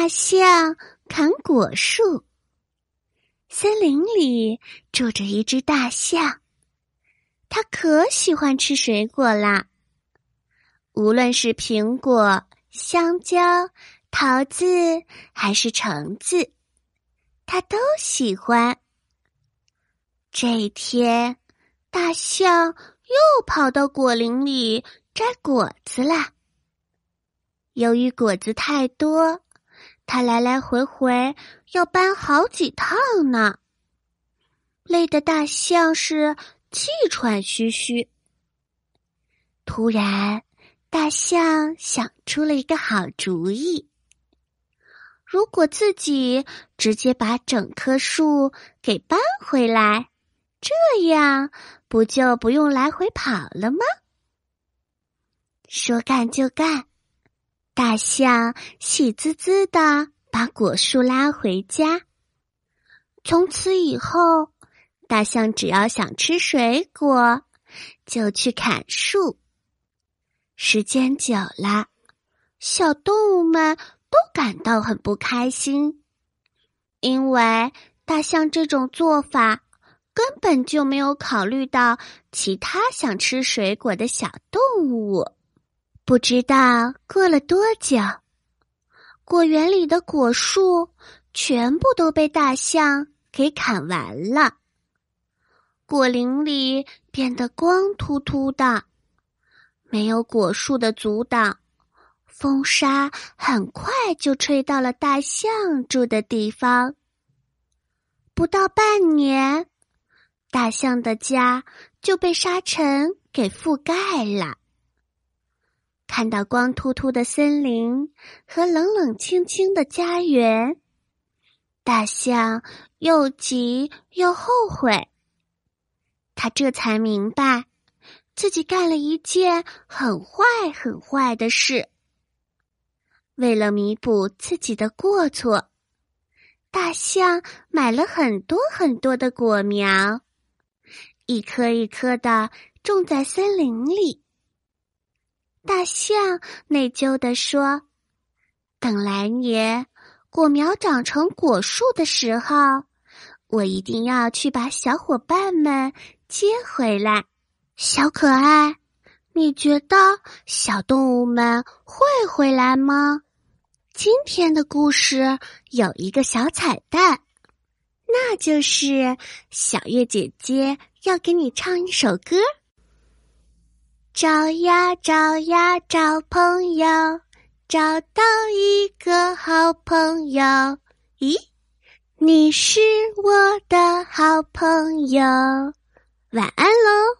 大象砍果树。森林里住着一只大象，它可喜欢吃水果啦。无论是苹果、香蕉、桃子还是橙子，它都喜欢。这一天，大象又跑到果林里摘果子啦。由于果子太多，他来来回回要搬好几趟呢，累得大象是气喘吁吁。突然，大象想出了一个好主意：如果自己直接把整棵树给搬回来，这样不就不用来回跑了吗？说干就干。大象喜滋滋的把果树拉回家。从此以后，大象只要想吃水果，就去砍树。时间久了，小动物们都感到很不开心，因为大象这种做法根本就没有考虑到其他想吃水果的小动物。不知道过了多久，果园里的果树全部都被大象给砍完了。果林里变得光秃秃的，没有果树的阻挡，风沙很快就吹到了大象住的地方。不到半年，大象的家就被沙尘给覆盖了。看到光秃秃的森林和冷冷清清的家园，大象又急又后悔。他这才明白，自己干了一件很坏很坏的事。为了弥补自己的过错，大象买了很多很多的果苗，一颗一颗的种在森林里。大象内疚地说：“等来年果苗长成果树的时候，我一定要去把小伙伴们接回来。”小可爱，你觉得小动物们会回来吗？今天的故事有一个小彩蛋，那就是小月姐姐要给你唱一首歌。找呀找呀找朋友，找到一个好朋友。咦，你是我的好朋友。晚安喽。